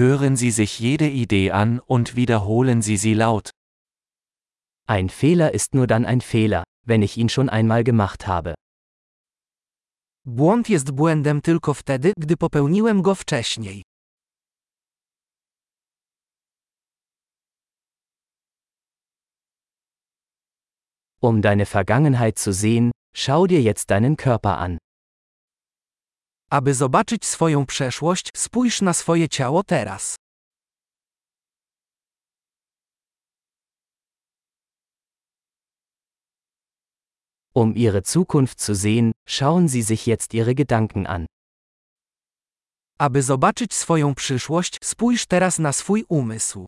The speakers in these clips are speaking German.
Hören Sie sich jede Idee an und wiederholen Sie sie laut. Ein Fehler ist nur dann ein Fehler, wenn ich ihn schon einmal gemacht habe. Błąd jest błędem tylko wtedy, gdy popełniłem go wcześniej. Um deine Vergangenheit zu sehen, schau dir jetzt deinen Körper an. Aby zobaczyć swoją przeszłość, spójrz na swoje ciało teraz. Um ihre Zukunft zu sehen, schauen Sie sich jetzt Ihre Gedanken an. Aby zobaczyć swoją przyszłość, spójrz teraz na swój umysł.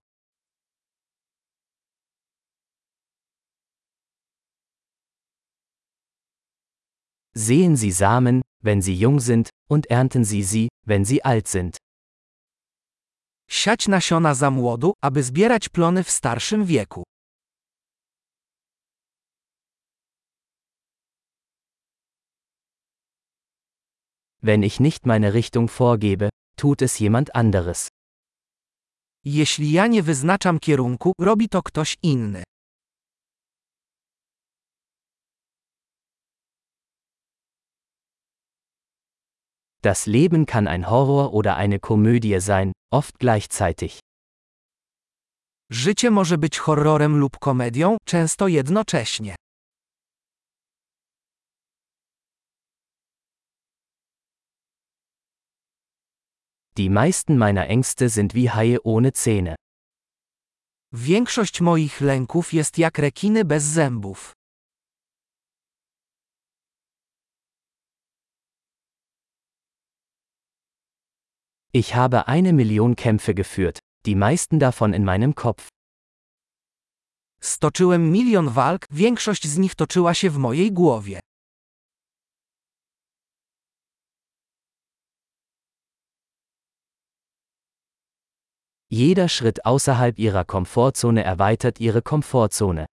Sehen Sie Samen, wenn sie jung sind, und ernten Sie sie, wenn sie alt sind. Siać nasiona za młodu, aby zbierać plony w starszym wieku. Wenn ich nicht meine Richtung vorgebe, tut es jemand anderes. Jeśli ja nie wyznaczam kierunku, robi to ktoś inny. Das Leben kann ein Horror oder eine Komödie sein, oft gleichzeitig. Życie może być horrorem lub komedią, często jednocześnie. Die meisten meiner Ängste sind wie Haie ohne Zähne. Większość moich lęków jest jak rekiny bez zębów. Ich habe eine Million Kämpfe geführt, die meisten davon in meinem Kopf. Stoczyłem milion walk, większość z nich toczyła się w mojej głowie. Jeder Schritt außerhalb ihrer Komfortzone erweitert ihre Komfortzone.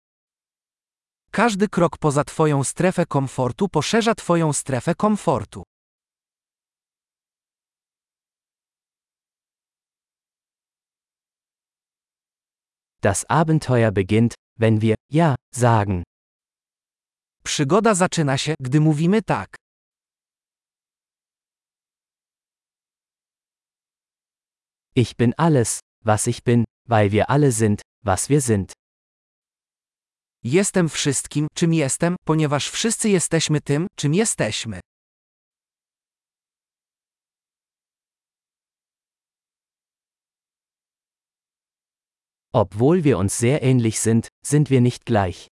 Każdy krok poza Twoją strefę komfortu poszerza Twoją strefę komfortu. Das Abenteuer beginnt, wenn wir Ja sagen. Przygoda zaczyna się, gdy mówimy tak. Ich bin alles, was ich bin, weil wir alle sind, was wir sind. Jestem wszystkim, czym jestem, ponieważ wszyscy jesteśmy tym, czym jesteśmy. Obwohl wir uns sehr ähnlich sind, sind wir nicht gleich.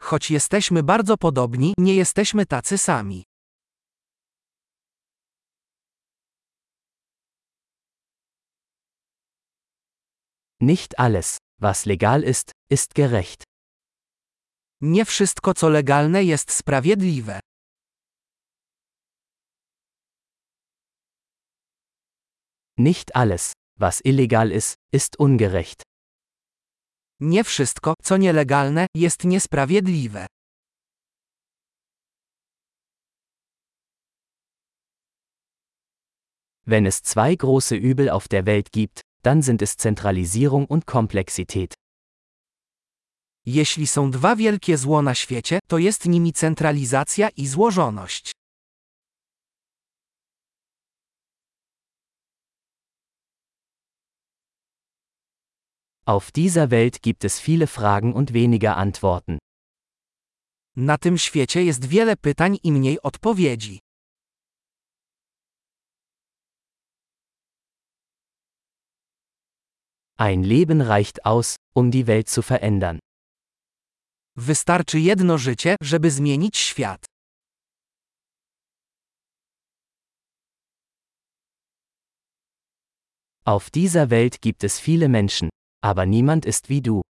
Choć jesteśmy bardzo podobni, nie jesteśmy tacy sami. Nicht alles, was legal ist, ist gerecht. Nie wszystko, co legalne, jest sprawiedliwe. Nicht alles, was illegal ist, ist ungerecht. Nie wszystko, co nielegalne, jest niesprawiedliwe. Wenn es zwei große Übel auf der Welt gibt, dann sind es Zentralisierung und Komplexität. Jeśli są dwa wielkie zło na świecie, to jest nimi centralizacja i złożoność. Auf dieser Welt gibt es viele Fragen und weniger Antworten. Na tym świecie jest wiele pytań i mniej odpowiedzi. Ein Leben reicht aus, um die Welt zu verändern. Wystarczy jedno życie, żeby zmienić świat. Auf dieser Welt gibt es viele Menschen, aber niemand ist wie du.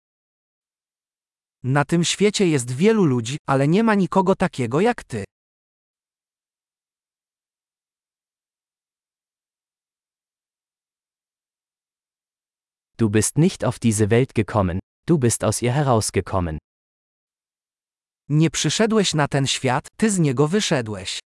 Na tym świecie jest wielu ludzi, ale nie ma nikogo takiego jak ty. Du bist nicht auf diese Welt gekommen, du bist aus ihr herausgekommen. Nie przyszedłeś na ten świat, ty z niego wyszedłeś.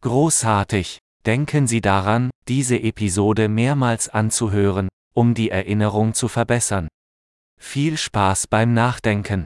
Großartig! Denken Sie daran, diese Episode mehrmals anzuhören, um die Erinnerung zu verbessern. Viel Spaß beim Nachdenken!